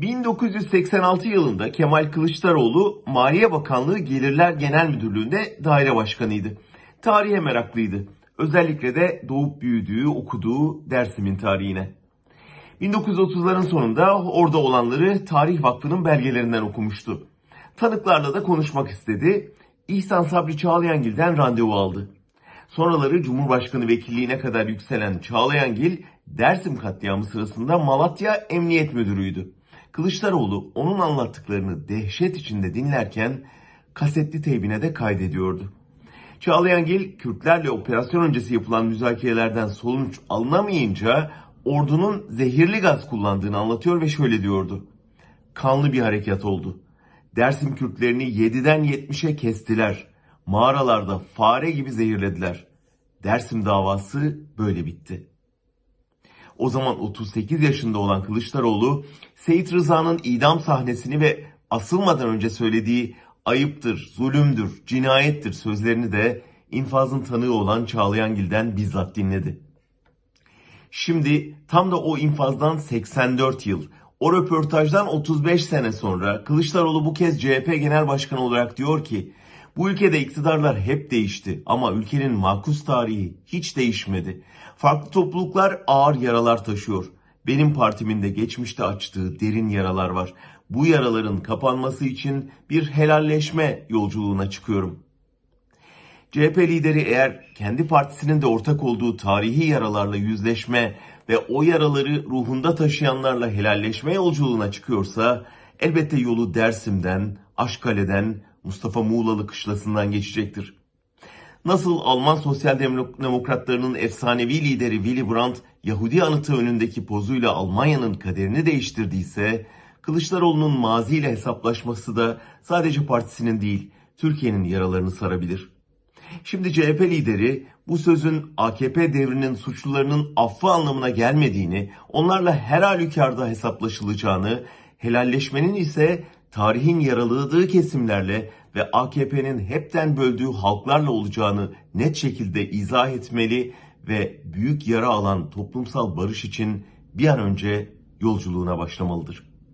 1986 yılında Kemal Kılıçdaroğlu Maliye Bakanlığı Gelirler Genel Müdürlüğü'nde daire başkanıydı. Tarihe meraklıydı. Özellikle de doğup büyüdüğü, okuduğu Dersim'in tarihine. 1930'ların sonunda orada olanları Tarih Vakfı'nın belgelerinden okumuştu. Tanıklarla da konuşmak istedi. İhsan Sabri Çağlayangil'den randevu aldı. Sonraları Cumhurbaşkanı vekilliğine kadar yükselen Çağlayangil, Dersim katliamı sırasında Malatya Emniyet Müdürü'ydü. Kılıçdaroğlu onun anlattıklarını dehşet içinde dinlerken kasetli teybine de kaydediyordu. Çağlayangil, Kürtlerle operasyon öncesi yapılan müzakerelerden sonuç alınamayınca ordunun zehirli gaz kullandığını anlatıyor ve şöyle diyordu. Kanlı bir harekat oldu. Dersim Kürtlerini 7'den 70'e kestiler. Mağaralarda fare gibi zehirlediler. Dersim davası böyle bitti. O zaman 38 yaşında olan Kılıçdaroğlu, Seyit Rıza'nın idam sahnesini ve asılmadan önce söylediği ayıptır, zulümdür, cinayettir sözlerini de infazın tanığı olan Çağlayangil'den bizzat dinledi. Şimdi tam da o infazdan 84 yıl, o röportajdan 35 sene sonra Kılıçdaroğlu bu kez CHP Genel Başkanı olarak diyor ki bu ülkede iktidarlar hep değişti ama ülkenin makus tarihi hiç değişmedi. Farklı topluluklar ağır yaralar taşıyor. Benim partimin de geçmişte açtığı derin yaralar var. Bu yaraların kapanması için bir helalleşme yolculuğuna çıkıyorum. CHP lideri eğer kendi partisinin de ortak olduğu tarihi yaralarla yüzleşme ve o yaraları ruhunda taşıyanlarla helalleşme yolculuğuna çıkıyorsa elbette yolu Dersim'den, Aşkale'den, Mustafa Muğlalı kışlasından geçecektir. Nasıl Alman sosyal demokratlarının efsanevi lideri Willy Brandt Yahudi anıtı önündeki pozuyla Almanya'nın kaderini değiştirdiyse, Kılıçdaroğlu'nun maziyle hesaplaşması da sadece partisinin değil, Türkiye'nin yaralarını sarabilir. Şimdi CHP lideri bu sözün AKP devrinin suçlularının affı anlamına gelmediğini, onlarla her halükarda hesaplaşılacağını, helalleşmenin ise tarihin yaraladığı kesimlerle ve AKP'nin hepten böldüğü halklarla olacağını net şekilde izah etmeli ve büyük yara alan toplumsal barış için bir an önce yolculuğuna başlamalıdır.